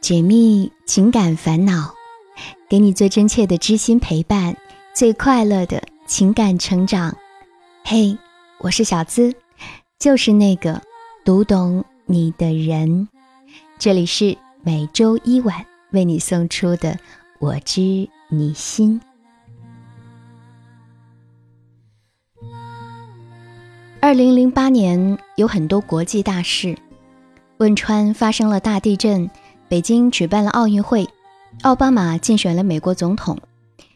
解密情感烦恼，给你最真切的知心陪伴，最快乐的情感成长。嘿，我是小资，就是那个读懂你的人。这里是每周一晚为你送出的《我知你心》。二零零八年有很多国际大事，汶川发生了大地震，北京举办了奥运会，奥巴马竞选了美国总统，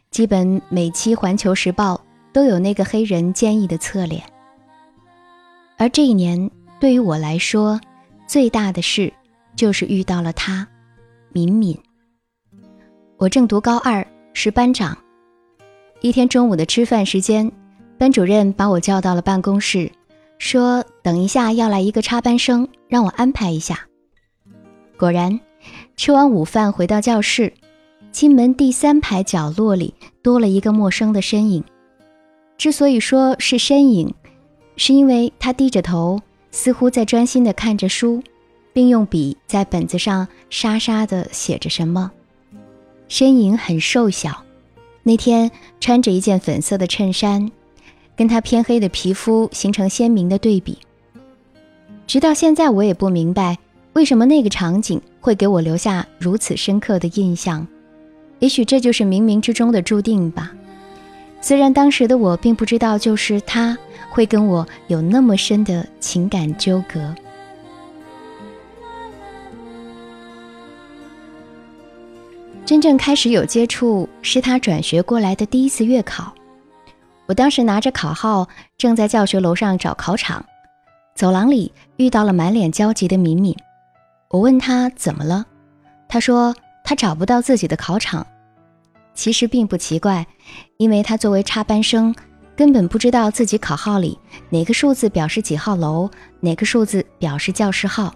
基本每期《环球时报》都有那个黑人坚毅的侧脸。而这一年对于我来说，最大的事就是遇到了他，敏敏。我正读高二，是班长。一天中午的吃饭时间，班主任把我叫到了办公室。说等一下要来一个插班生，让我安排一下。果然，吃完午饭回到教室，进门第三排角落里多了一个陌生的身影。之所以说是身影，是因为他低着头，似乎在专心地看着书，并用笔在本子上沙沙地写着什么。身影很瘦小，那天穿着一件粉色的衬衫。跟他偏黑的皮肤形成鲜明的对比。直到现在，我也不明白为什么那个场景会给我留下如此深刻的印象。也许这就是冥冥之中的注定吧。虽然当时的我并不知道，就是他会跟我有那么深的情感纠葛。真正开始有接触，是他转学过来的第一次月考。我当时拿着考号，正在教学楼上找考场，走廊里遇到了满脸焦急的敏敏。我问他怎么了，他说他找不到自己的考场。其实并不奇怪，因为他作为插班生，根本不知道自己考号里哪个数字表示几号楼，哪个数字表示教室号。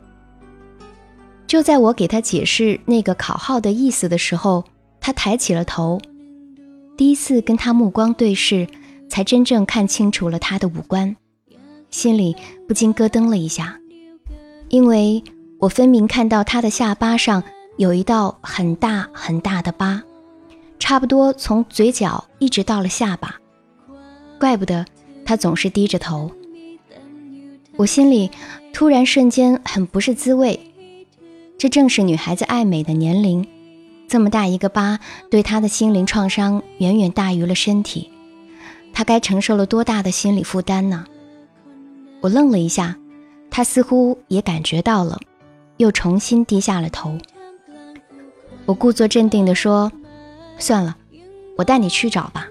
就在我给他解释那个考号的意思的时候，他抬起了头，第一次跟他目光对视。才真正看清楚了他的五官，心里不禁咯噔了一下，因为我分明看到他的下巴上有一道很大很大的疤，差不多从嘴角一直到了下巴。怪不得他总是低着头。我心里突然瞬间很不是滋味，这正是女孩子爱美的年龄，这么大一个疤，对她的心灵创伤远远大于了身体。他该承受了多大的心理负担呢？我愣了一下，他似乎也感觉到了，又重新低下了头。我故作镇定地说：“算了，我带你去找吧。”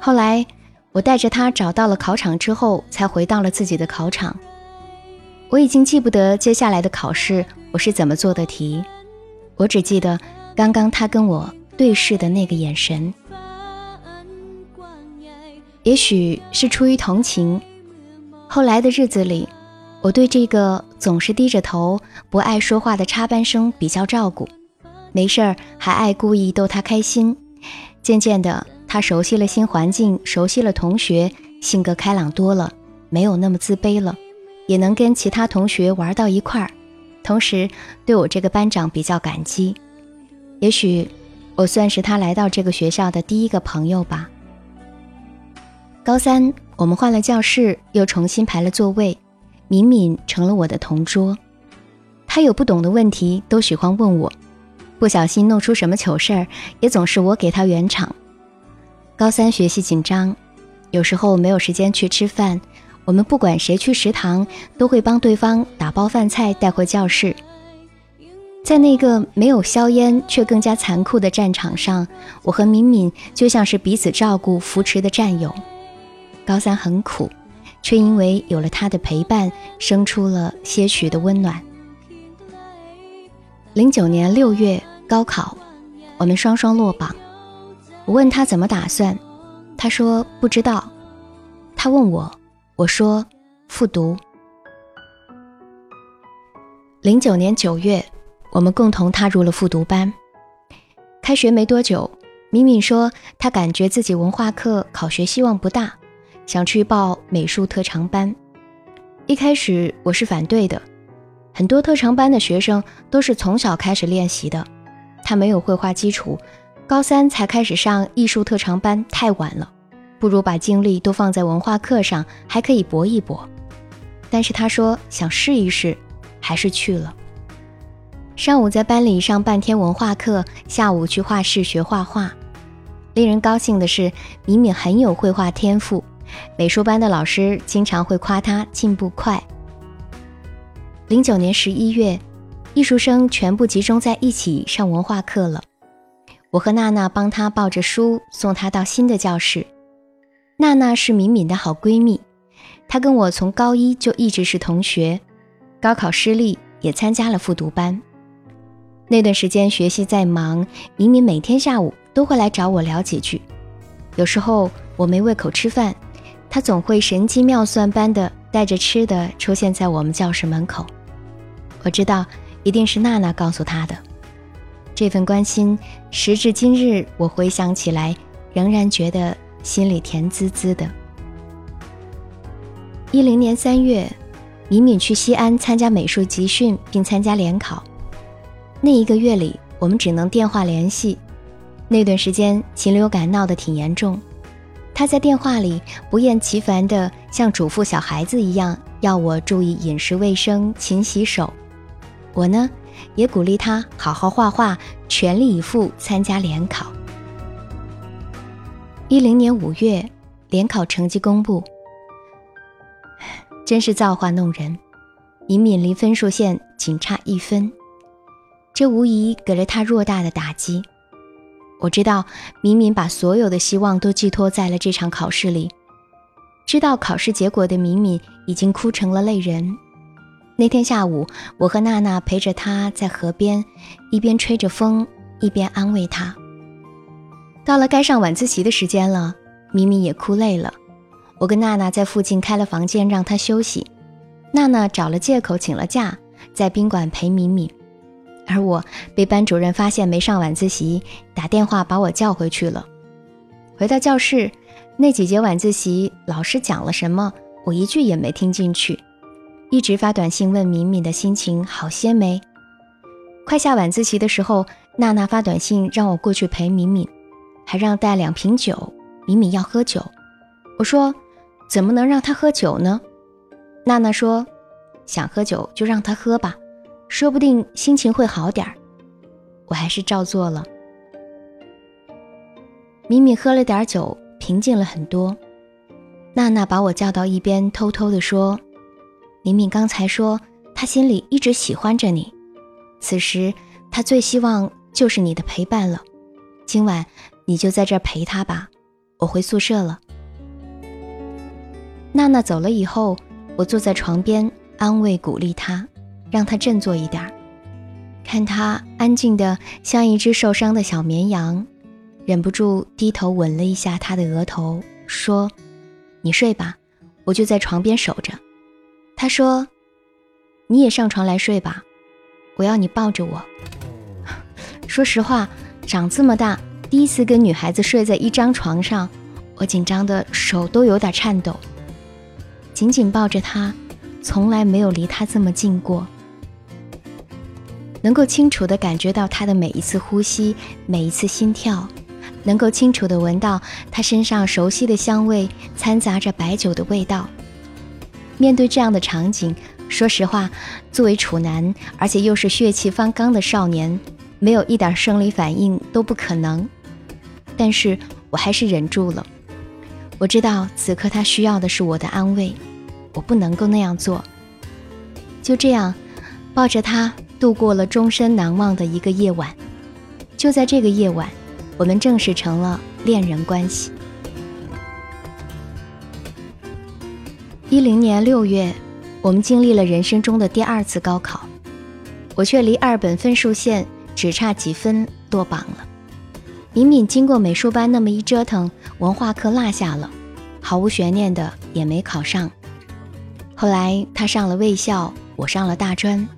后来，我带着他找到了考场之后，才回到了自己的考场。我已经记不得接下来的考试我是怎么做的题，我只记得刚刚他跟我对视的那个眼神。也许是出于同情，后来的日子里，我对这个总是低着头、不爱说话的插班生比较照顾，没事儿还爱故意逗他开心。渐渐的，他熟悉了新环境，熟悉了同学，性格开朗多了，没有那么自卑了，也能跟其他同学玩到一块儿。同时，对我这个班长比较感激。也许，我算是他来到这个学校的第一个朋友吧。高三，我们换了教室，又重新排了座位，敏敏成了我的同桌。他有不懂的问题，都喜欢问我，不小心弄出什么糗事儿，也总是我给他圆场。高三学习紧张，有时候没有时间去吃饭，我们不管谁去食堂，都会帮对方打包饭菜带回教室。在那个没有硝烟却更加残酷的战场上，我和敏敏就像是彼此照顾、扶持的战友。高三很苦，却因为有了他的陪伴，生出了些许的温暖。零九年六月高考，我们双双落榜。我问他怎么打算，他说不知道。他问我，我说复读。零九年九月，我们共同踏入了复读班。开学没多久，敏敏说她感觉自己文化课考学希望不大。想去报美术特长班，一开始我是反对的。很多特长班的学生都是从小开始练习的，他没有绘画基础，高三才开始上艺术特长班太晚了，不如把精力都放在文化课上，还可以搏一搏。但是他说想试一试，还是去了。上午在班里上半天文化课，下午去画室学画画。令人高兴的是，敏敏很有绘画天赋，美术班的老师经常会夸她进步快。零九年十一月，艺术生全部集中在一起上文化课了。我和娜娜帮她抱着书送她到新的教室。娜娜是敏敏的好闺蜜，她跟我从高一就一直是同学，高考失利也参加了复读班。那段时间学习再忙，敏敏每天下午都会来找我聊几句。有时候我没胃口吃饭，他总会神机妙算般的带着吃的出现在我们教室门口。我知道一定是娜娜告诉他的。这份关心，时至今日我回想起来，仍然觉得心里甜滋滋的。一零年三月，敏敏去西安参加美术集训，并参加联考。那一个月里，我们只能电话联系。那段时间，禽流感闹得挺严重。他在电话里不厌其烦地像嘱咐小孩子一样，要我注意饮食卫生、勤洗手。我呢，也鼓励他好好画画，全力以赴参加联考。一零年五月，联考成绩公布，真是造化弄人，敏敏离分数线仅差一分。这无疑给了他偌大的打击。我知道敏敏把所有的希望都寄托在了这场考试里。知道考试结果的敏敏已经哭成了泪人。那天下午，我和娜娜陪着她在河边，一边吹着风，一边安慰她。到了该上晚自习的时间了，敏敏也哭累了。我跟娜娜在附近开了房间让她休息。娜娜找了借口请了假，在宾馆陪敏敏。而我被班主任发现没上晚自习，打电话把我叫回去了。回到教室，那几节晚自习老师讲了什么，我一句也没听进去，一直发短信问敏敏的心情好些没。快下晚自习的时候，娜娜发短信让我过去陪敏敏，还让带两瓶酒，敏敏要喝酒。我说怎么能让她喝酒呢？娜娜说想喝酒就让她喝吧。说不定心情会好点儿，我还是照做了。敏敏喝了点酒，平静了很多。娜娜把我叫到一边，偷偷地说：“敏敏刚才说，她心里一直喜欢着你，此时她最希望就是你的陪伴了。今晚你就在这儿陪她吧，我回宿舍了。”娜娜走了以后，我坐在床边安慰鼓励她。让他振作一点儿，看他安静的像一只受伤的小绵羊，忍不住低头吻了一下他的额头，说：“你睡吧，我就在床边守着。”他说：“你也上床来睡吧，我要你抱着我。”说实话，长这么大第一次跟女孩子睡在一张床上，我紧张的手都有点颤抖，紧紧抱着她，从来没有离她这么近过。能够清楚地感觉到他的每一次呼吸，每一次心跳，能够清楚地闻到他身上熟悉的香味，掺杂着白酒的味道。面对这样的场景，说实话，作为处男，而且又是血气方刚的少年，没有一点生理反应都不可能。但是我还是忍住了。我知道此刻他需要的是我的安慰，我不能够那样做。就这样，抱着他。度过了终身难忘的一个夜晚，就在这个夜晚，我们正式成了恋人关系。一零年六月，我们经历了人生中的第二次高考，我却离二本分数线只差几分落榜了。敏敏经过美术班那么一折腾，文化课落下了，毫无悬念的也没考上。后来她上了卫校，我上了大专。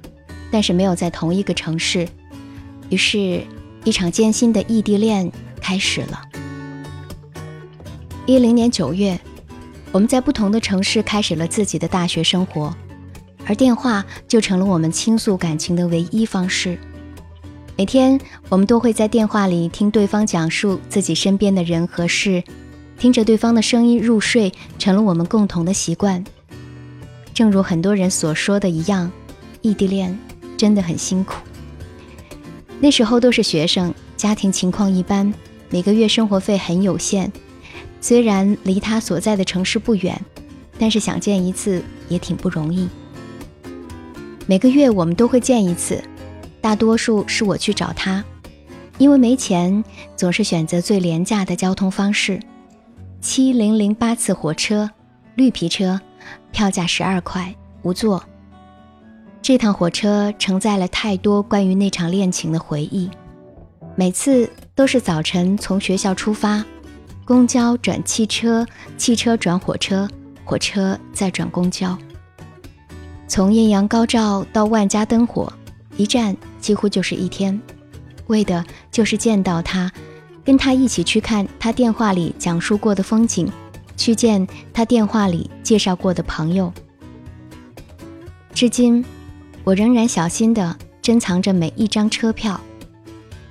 但是没有在同一个城市，于是，一场艰辛的异地恋开始了。一零年九月，我们在不同的城市开始了自己的大学生活，而电话就成了我们倾诉感情的唯一方式。每天，我们都会在电话里听对方讲述自己身边的人和事，听着对方的声音入睡，成了我们共同的习惯。正如很多人所说的一样，异地恋真的很辛苦。那时候都是学生，家庭情况一般，每个月生活费很有限。虽然离他所在的城市不远，但是想见一次也挺不容易。每个月我们都会见一次。大多数是我去找他，因为没钱，总是选择最廉价的交通方式——七零零八次火车，绿皮车，票价十二块，无座。这趟火车承载了太多关于那场恋情的回忆。每次都是早晨从学校出发，公交转汽车，汽车转火车，火车再转公交，从艳阳高照到万家灯火。一站几乎就是一天，为的就是见到他，跟他一起去看他电话里讲述过的风景，去见他电话里介绍过的朋友。至今，我仍然小心地珍藏着每一张车票，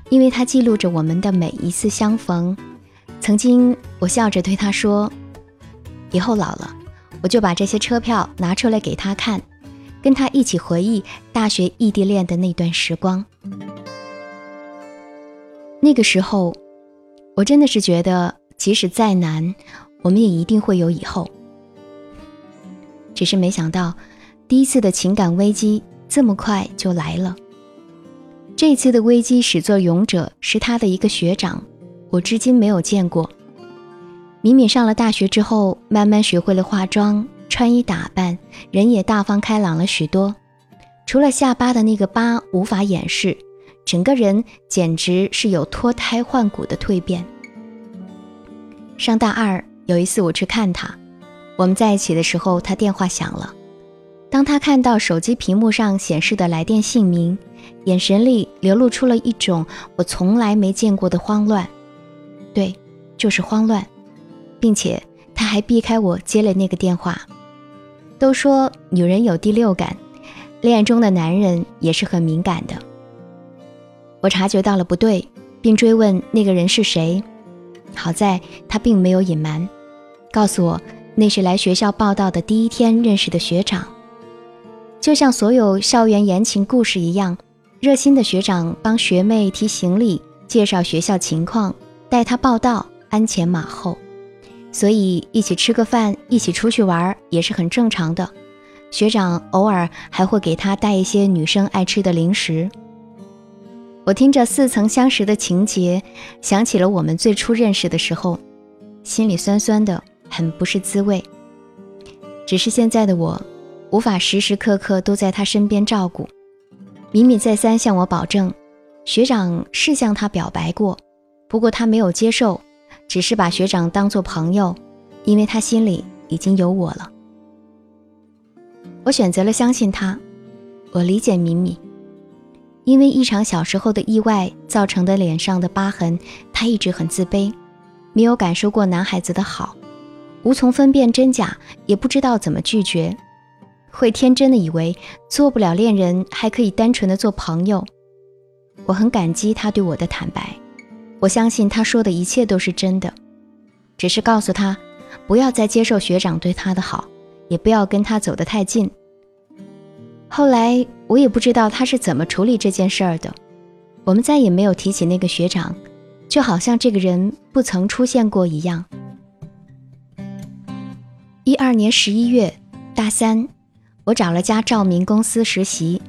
因为它记录着我们的每一次相逢。曾经，我笑着对他说：“以后老了，我就把这些车票拿出来给他看。”跟他一起回忆大学异地恋的那段时光。那个时候，我真的是觉得，即使再难，我们也一定会有以后。只是没想到，第一次的情感危机这么快就来了。这次的危机始作俑者是他的一个学长，我至今没有见过。敏敏上了大学之后，慢慢学会了化妆。穿衣打扮，人也大方开朗了许多，除了下巴的那个疤无法掩饰，整个人简直是有脱胎换骨的蜕变。上大二有一次我去看他，我们在一起的时候，他电话响了。当他看到手机屏幕上显示的来电姓名，眼神里流露出了一种我从来没见过的慌乱，对，就是慌乱，并且他还避开我接了那个电话。都说女人有第六感，恋爱中的男人也是很敏感的。我察觉到了不对，并追问那个人是谁。好在他并没有隐瞒，告诉我那是来学校报道的第一天认识的学长。就像所有校园言情故事一样，热心的学长帮学妹提行李、介绍学校情况、带她报到，鞍前马后。所以一起吃个饭，一起出去玩也是很正常的。学长偶尔还会给他带一些女生爱吃的零食。我听着似曾相识的情节，想起了我们最初认识的时候，心里酸酸的，很不是滋味。只是现在的我，无法时时刻刻都在他身边照顾。敏敏再三向我保证，学长是向他表白过，不过他没有接受。只是把学长当做朋友，因为他心里已经有我了。我选择了相信他。我理解敏敏，因为一场小时候的意外造成的脸上的疤痕，他一直很自卑，没有感受过男孩子的好，无从分辨真假，也不知道怎么拒绝，会天真的以为做不了恋人，还可以单纯的做朋友。我很感激他对我的坦白。我相信他说的一切都是真的，只是告诉他，不要再接受学长对他的好，也不要跟他走得太近。后来我也不知道他是怎么处理这件事儿的，我们再也没有提起那个学长，就好像这个人不曾出现过一样。一二年十一月，大三，我找了家照明公司实习，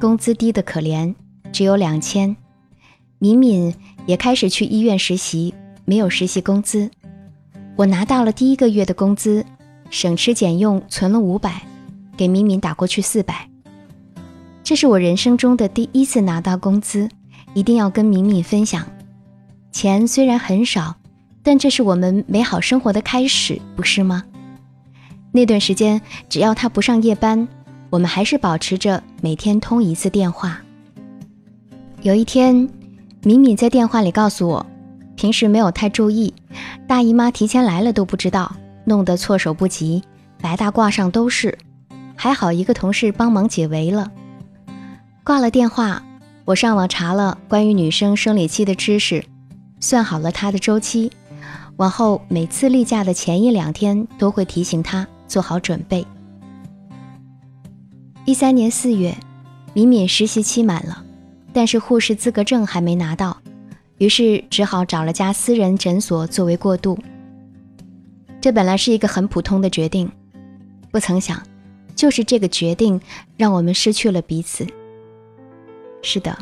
工资低的可怜，只有两千。敏敏。也开始去医院实习，没有实习工资。我拿到了第一个月的工资，省吃俭用存了五百，给敏敏打过去四百。这是我人生中的第一次拿到工资，一定要跟敏敏分享。钱虽然很少，但这是我们美好生活的开始，不是吗？那段时间，只要他不上夜班，我们还是保持着每天通一次电话。有一天。敏敏在电话里告诉我，平时没有太注意，大姨妈提前来了都不知道，弄得措手不及，白大褂上都是。还好一个同事帮忙解围了。挂了电话，我上网查了关于女生生理期的知识，算好了她的周期，往后每次例假的前一两天都会提醒她做好准备。一三年四月，敏敏实习期满了，但是护士资格证还没拿到，于是只好找了家私人诊所作为过渡。这本来是一个很普通的决定，不曾想，就是这个决定让我们失去了彼此。是的，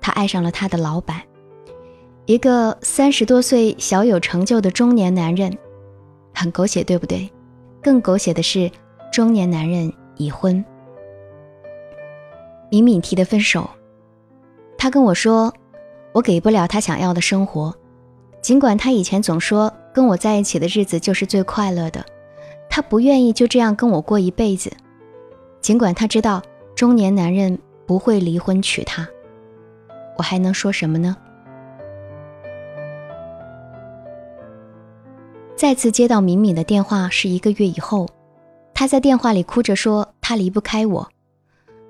他爱上了他的老板，一个三十多岁、小有成就的中年男人，很狗血，对不对？更狗血的是，中年男人已婚。敏敏提的分手，他跟我说，我给不了他想要的生活，尽管他以前总说跟我在一起的日子就是最快乐的，他不愿意就这样跟我过一辈子，尽管他知道中年男人不会离婚娶她，我还能说什么呢？再次接到敏敏的电话是一个月以后，她在电话里哭着说她离不开我。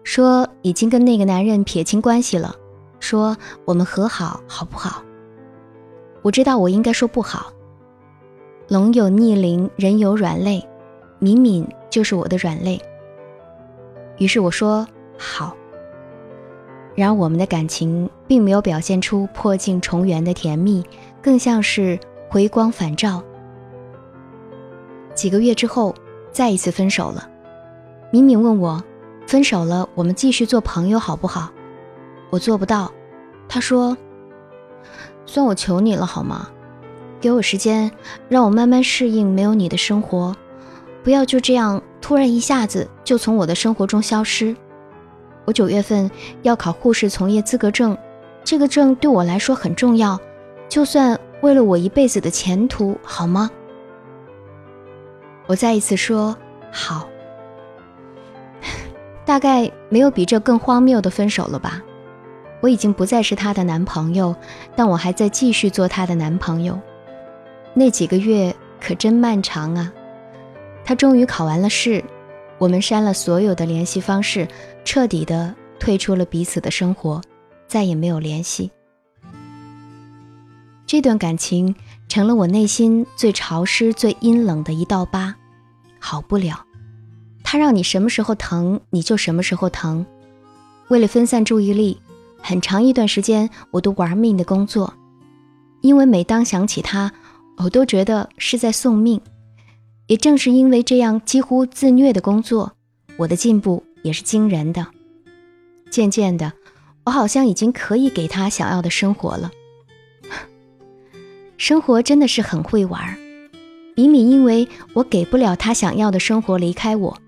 说已经跟那个男人撇清关系了，说我们和好好不好？我知道我应该说不好。龙有逆鳞，人有软肋，敏敏就是我的软肋。于是我说好。然而我们的感情并没有表现出破镜重圆的甜蜜，更像是回光返照。几个月之后，再一次分手了。敏敏问我。分手了，我们继续做朋友好不好？我做不到。他说：“算我求你了，好吗？给我时间，让我慢慢适应没有你的生活，不要就这样突然一下子就从我的生活中消失。我九月份要考护士从业资格证，这个证对我来说很重要，就算为了我一辈子的前途，好吗？”我再一次说：“好。”大概没有比这更荒谬的分手了吧？我已经不再是她的男朋友，但我还在继续做她的男朋友。那几个月可真漫长啊！他终于考完了试，我们删了所有的联系方式，彻底的退出了彼此的生活，再也没有联系。这段感情成了我内心最潮湿、最阴冷的一道疤，好不了。他让你什么时候疼，你就什么时候疼。为了分散注意力，很长一段时间我都玩命的工作，因为每当想起他，我都觉得是在送命。也正是因为这样几乎自虐的工作，我的进步也是惊人的。渐渐的，我好像已经可以给他想要的生活了。生活真的是很会玩。敏敏因为我给不了他想要的生活离开我。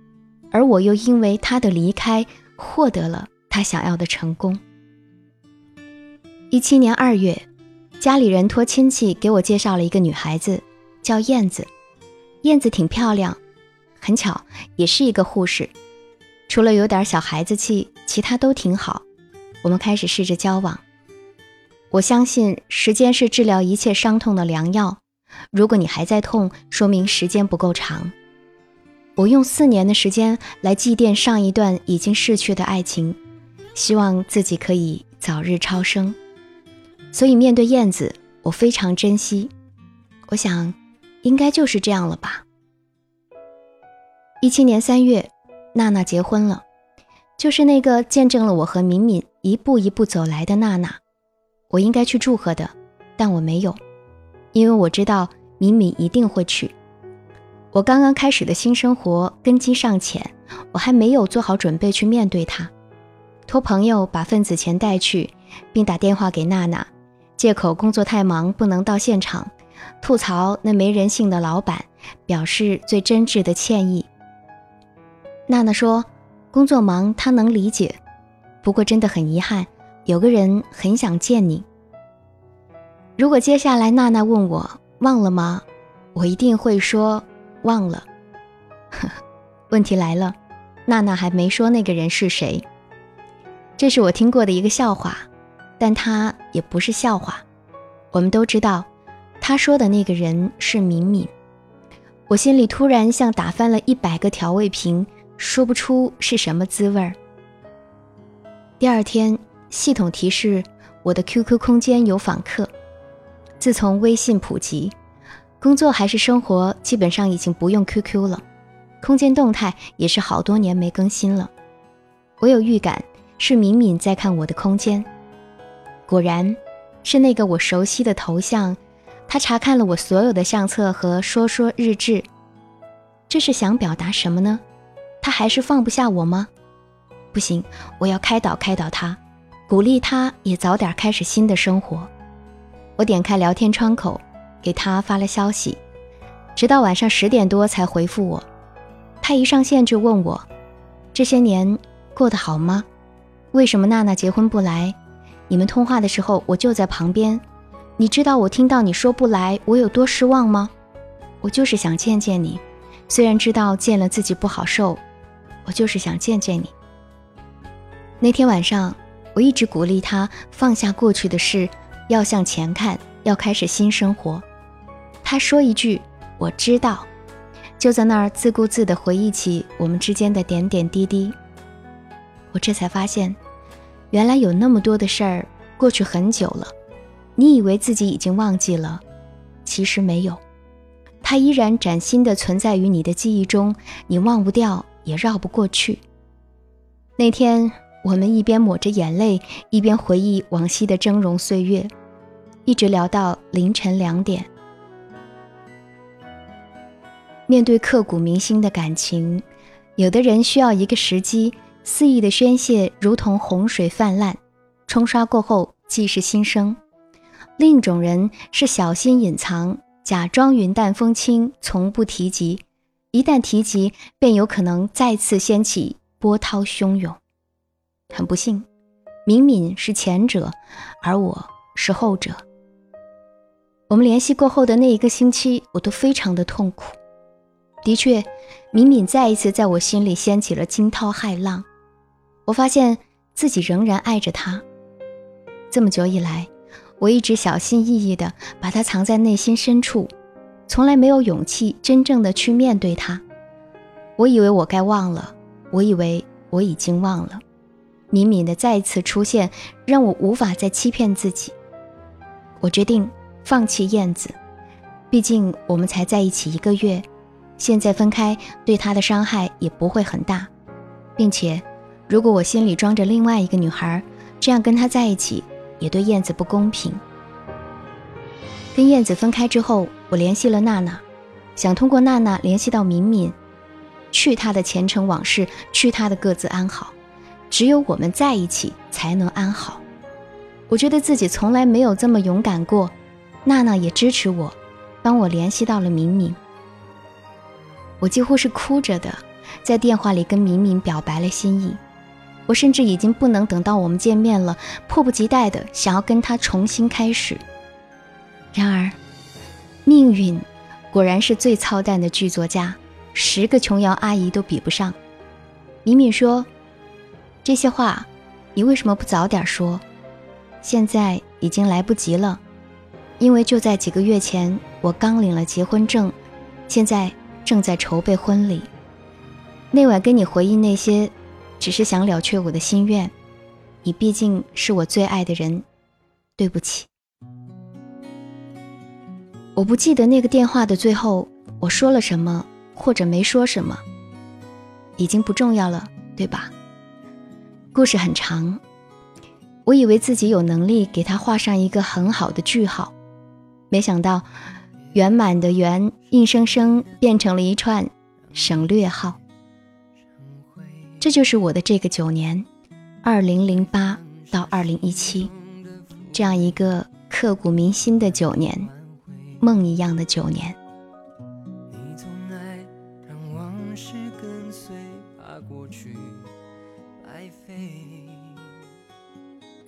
而我又因为他的离开，获得了他想要的成功。一七年二月，家里人托亲戚给我介绍了一个女孩子，叫燕子。燕子挺漂亮，很巧也是一个护士，除了有点小孩子气，其他都挺好。我们开始试着交往。我相信时间是治疗一切伤痛的良药。如果你还在痛，说明时间不够长。我用四年的时间来祭奠上一段已经逝去的爱情，希望自己可以早日超生。所以面对燕子，我非常珍惜。我想，应该就是这样了吧。一七年三月，娜娜结婚了，就是那个见证了我和敏敏一步一步走来的娜娜。我应该去祝贺的，但我没有，因为我知道敏敏一定会去。我刚刚开始的新生活根基尚浅，我还没有做好准备去面对它。托朋友把份子钱带去，并打电话给娜娜，借口工作太忙不能到现场，吐槽那没人性的老板，表示最真挚的歉意。娜娜说：“工作忙，她能理解，不过真的很遗憾，有个人很想见你。”如果接下来娜娜问我忘了吗，我一定会说。忘了，问题来了，娜娜还没说那个人是谁。这是我听过的一个笑话，但他也不是笑话。我们都知道，他说的那个人是敏敏。我心里突然像打翻了一百个调味瓶，说不出是什么滋味儿。第二天，系统提示我的 QQ 空间有访客。自从微信普及，工作还是生活，基本上已经不用 QQ 了。空间动态也是好多年没更新了。我有预感是敏敏在看我的空间。果然，是那个我熟悉的头像。他查看了我所有的相册和说说日志，这是想表达什么呢？他还是放不下我吗？不行，我要开导开导他，鼓励他也早点开始新的生活。我点开聊天窗口，给他发了消息，直到晚上十点多才回复我。他一上线就问我：“这些年过得好吗？为什么娜娜结婚不来？你们通话的时候我就在旁边。”你知道我听到你说不来，我有多失望吗？我就是想见见你，虽然知道见了自己不好受，我就是想见见你。那天晚上，我一直鼓励他放下过去的事，要向前看，要开始新生活。他说一句“我知道”，就在那儿自顾自地回忆起我们之间的点点滴滴。我这才发现，原来有那么多的事儿过去很久了。你以为自己已经忘记了，其实没有，它依然崭新的存在于你的记忆中，你忘不掉，也绕不过去。那天，我们一边抹着眼泪，一边回忆往昔的峥嵘岁月，一直聊到凌晨两点。面对刻骨铭心的感情，有的人需要一个时机，肆意的宣泄，如同洪水泛滥，冲刷过后，即是新生。另一种人是小心隐藏，假装云淡风轻，从不提及。一旦提及，便有可能再次掀起波涛汹涌。很不幸，敏敏是前者，而我是后者。我们联系过后的那一个星期，我都非常的痛苦。的确，敏敏再一次在我心里掀起了惊涛骇浪。我发现自己仍然爱着他。这么久以来。我一直小心翼翼地把他藏在内心深处，从来没有勇气真正的去面对他。我以为我该忘了，我以为我已经忘了。敏敏的再次出现，让我无法再欺骗自己。我决定放弃燕子，毕竟我们才在一起一个月，现在分开对她的伤害也不会很大，并且，如果我心里装着另外一个女孩，这样跟她在一起。也对燕子不公平。跟燕子分开之后，我联系了娜娜，想通过娜娜联系到敏敏，去她的前尘往事，去她的各自安好。只有我们在一起，才能安好。我觉得自己从来没有这么勇敢过。娜娜也支持我，帮我联系到了敏敏。我几乎是哭着的，在电话里跟敏敏表白了心意。我甚至已经不能等到我们见面了，迫不及待的想要跟他重新开始。然而，命运果然是最操蛋的剧作家，十个琼瑶阿姨都比不上。敏敏说：“这些话，你为什么不早点说？现在已经来不及了，因为就在几个月前，我刚领了结婚证，现在正在筹备婚礼。那晚跟你回忆那些。”只是想了却我的心愿，你毕竟是我最爱的人，对不起。我不记得那个电话的最后我说了什么，或者没说什么，已经不重要了，对吧？故事很长，我以为自己有能力给他画上一个很好的句号，没想到圆满的圆硬生生变成了一串省略号。这就是我的这个九年，二零零八到二零一七，这样一个刻骨铭心的九年，梦一样的九年。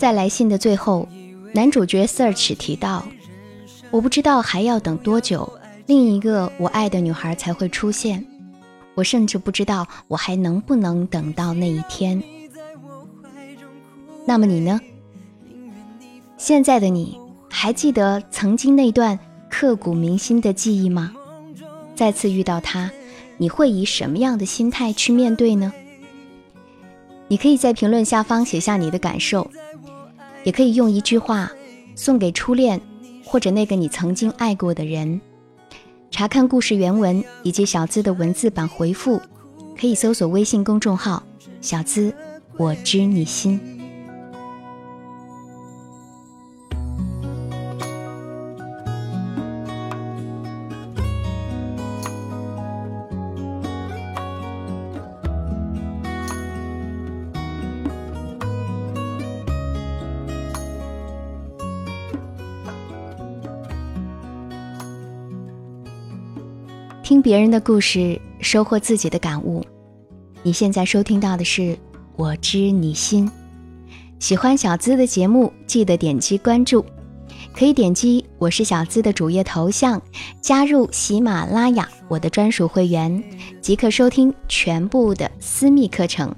在来信的最后，男主角 Search 提到：“我不知道还要等多久，另一个我爱的女孩才会出现。”我甚至不知道我还能不能等到那一天。那么你呢？现在的你还记得曾经那段刻骨铭心的记忆吗？再次遇到他，你会以什么样的心态去面对呢？你可以在评论下方写下你的感受，也可以用一句话送给初恋或者那个你曾经爱过的人。查看故事原文以及小资的文字版回复，可以搜索微信公众号“小资我知你心”。别人的故事，收获自己的感悟。你现在收听到的是《我知你心》。喜欢小资的节目，记得点击关注。可以点击我是小资的主页头像，加入喜马拉雅我的专属会员，即可收听全部的私密课程。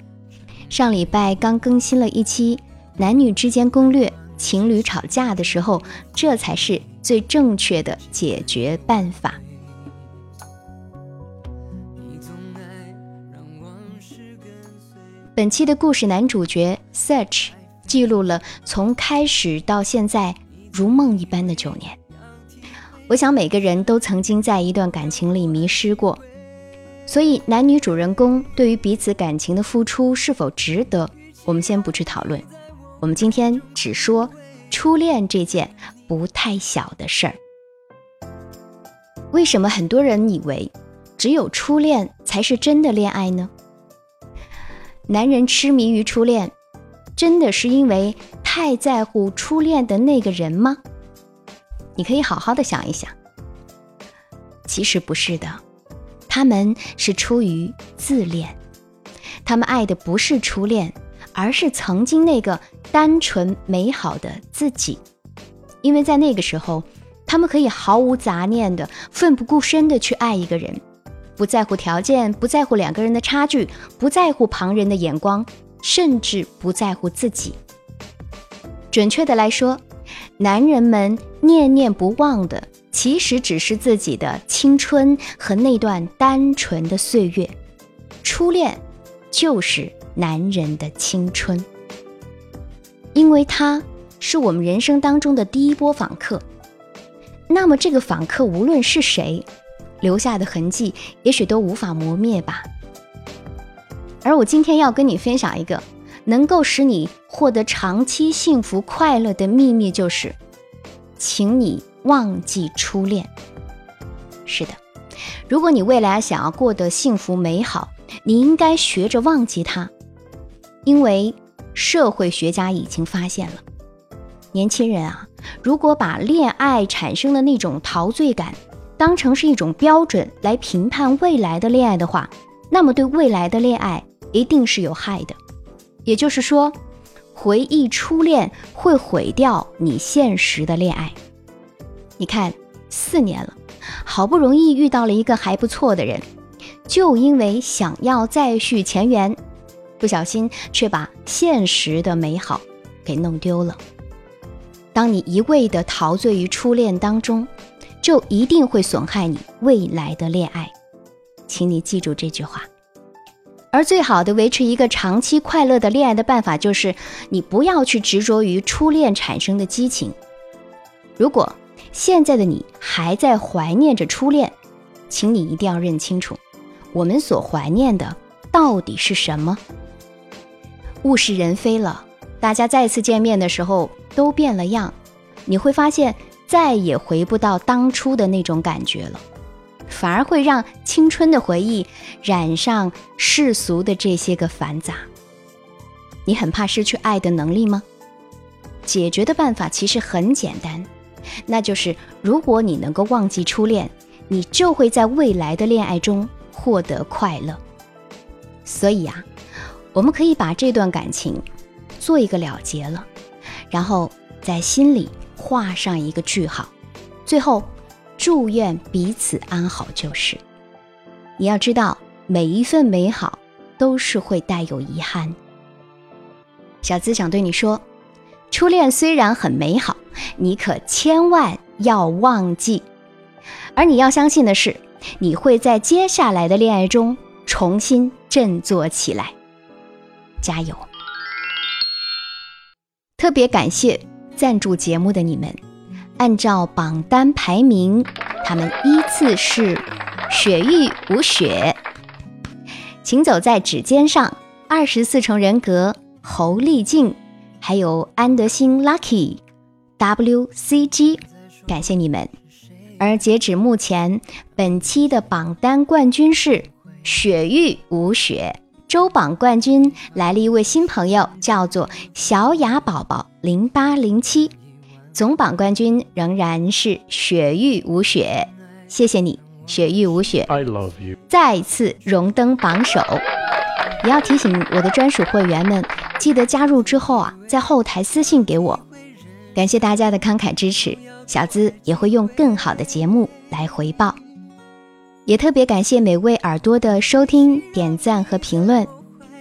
上礼拜刚更新了一期男女之间攻略，情侣吵架的时候，这才是最正确的解决办法。本期的故事男主角 Search 记录了从开始到现在如梦一般的九年。我想每个人都曾经在一段感情里迷失过，所以男女主人公对于彼此感情的付出是否值得，我们先不去讨论。我们今天只说初恋这件不太小的事儿。为什么很多人以为只有初恋才是真的恋爱呢？男人痴迷于初恋，真的是因为太在乎初恋的那个人吗？你可以好好的想一想。其实不是的，他们是出于自恋，他们爱的不是初恋，而是曾经那个单纯美好的自己。因为在那个时候，他们可以毫无杂念的、奋不顾身的去爱一个人。不在乎条件，不在乎两个人的差距，不在乎旁人的眼光，甚至不在乎自己。准确的来说，男人们念念不忘的，其实只是自己的青春和那段单纯的岁月。初恋就是男人的青春，因为他是我们人生当中的第一波访客。那么，这个访客无论是谁。留下的痕迹，也许都无法磨灭吧。而我今天要跟你分享一个能够使你获得长期幸福快乐的秘密，就是，请你忘记初恋。是的，如果你未来想要过得幸福美好，你应该学着忘记他，因为社会学家已经发现了，年轻人啊，如果把恋爱产生的那种陶醉感。当成是一种标准来评判未来的恋爱的话，那么对未来的恋爱一定是有害的。也就是说，回忆初恋会毁掉你现实的恋爱。你看，四年了，好不容易遇到了一个还不错的人，就因为想要再续前缘，不小心却把现实的美好给弄丢了。当你一味的陶醉于初恋当中。就一定会损害你未来的恋爱，请你记住这句话。而最好的维持一个长期快乐的恋爱的办法，就是你不要去执着于初恋产生的激情。如果现在的你还在怀念着初恋，请你一定要认清楚，我们所怀念的到底是什么。物是人非了，大家再次见面的时候都变了样，你会发现。再也回不到当初的那种感觉了，反而会让青春的回忆染上世俗的这些个繁杂。你很怕失去爱的能力吗？解决的办法其实很简单，那就是如果你能够忘记初恋，你就会在未来的恋爱中获得快乐。所以啊，我们可以把这段感情做一个了结了，然后在心里。画上一个句号，最后祝愿彼此安好就是。你要知道，每一份美好都是会带有遗憾。小资想对你说，初恋虽然很美好，你可千万要忘记。而你要相信的是，你会在接下来的恋爱中重新振作起来。加油！特别感谢赞助节目的你们，按照榜单排名，他们依次是雪域无雪。请走在指尖上，二十四重人格侯丽静，还有安德兴 Lucky WCG，感谢你们。而截止目前，本期的榜单冠军是雪域无雪，周榜冠军来了一位新朋友，叫做小雅宝宝零八零七，总榜冠军仍然是雪域无雪，谢谢你。雪域无雪，I love you，再次荣登榜首。也要提醒我的专属会员们，记得加入之后啊，在后台私信给我。感谢大家的慷慨支持，小资也会用更好的节目来回报。也特别感谢每位耳朵的收听、点赞和评论。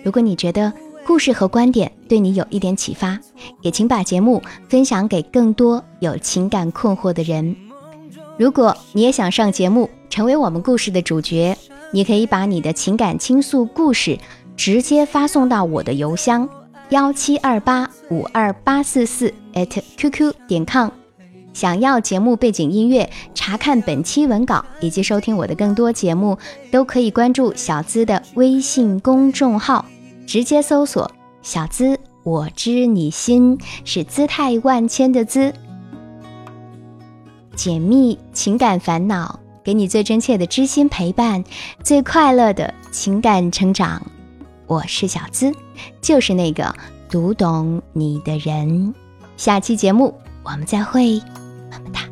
如果你觉得故事和观点对你有一点启发，也请把节目分享给更多有情感困惑的人。如果你也想上节目，成为我们故事的主角，你可以把你的情感倾诉故事直接发送到我的邮箱幺七二八五二八四四 @QQ 点 com。想要节目背景音乐，查看本期文稿以及收听我的更多节目，都可以关注小资的微信公众号，直接搜索“小资我知你心”，是姿态万千的资。解密情感烦恼，给你最真切的知心陪伴，最快乐的情感成长。我是小资，就是那个读懂你的人。下期节目我们再会。怎么谈？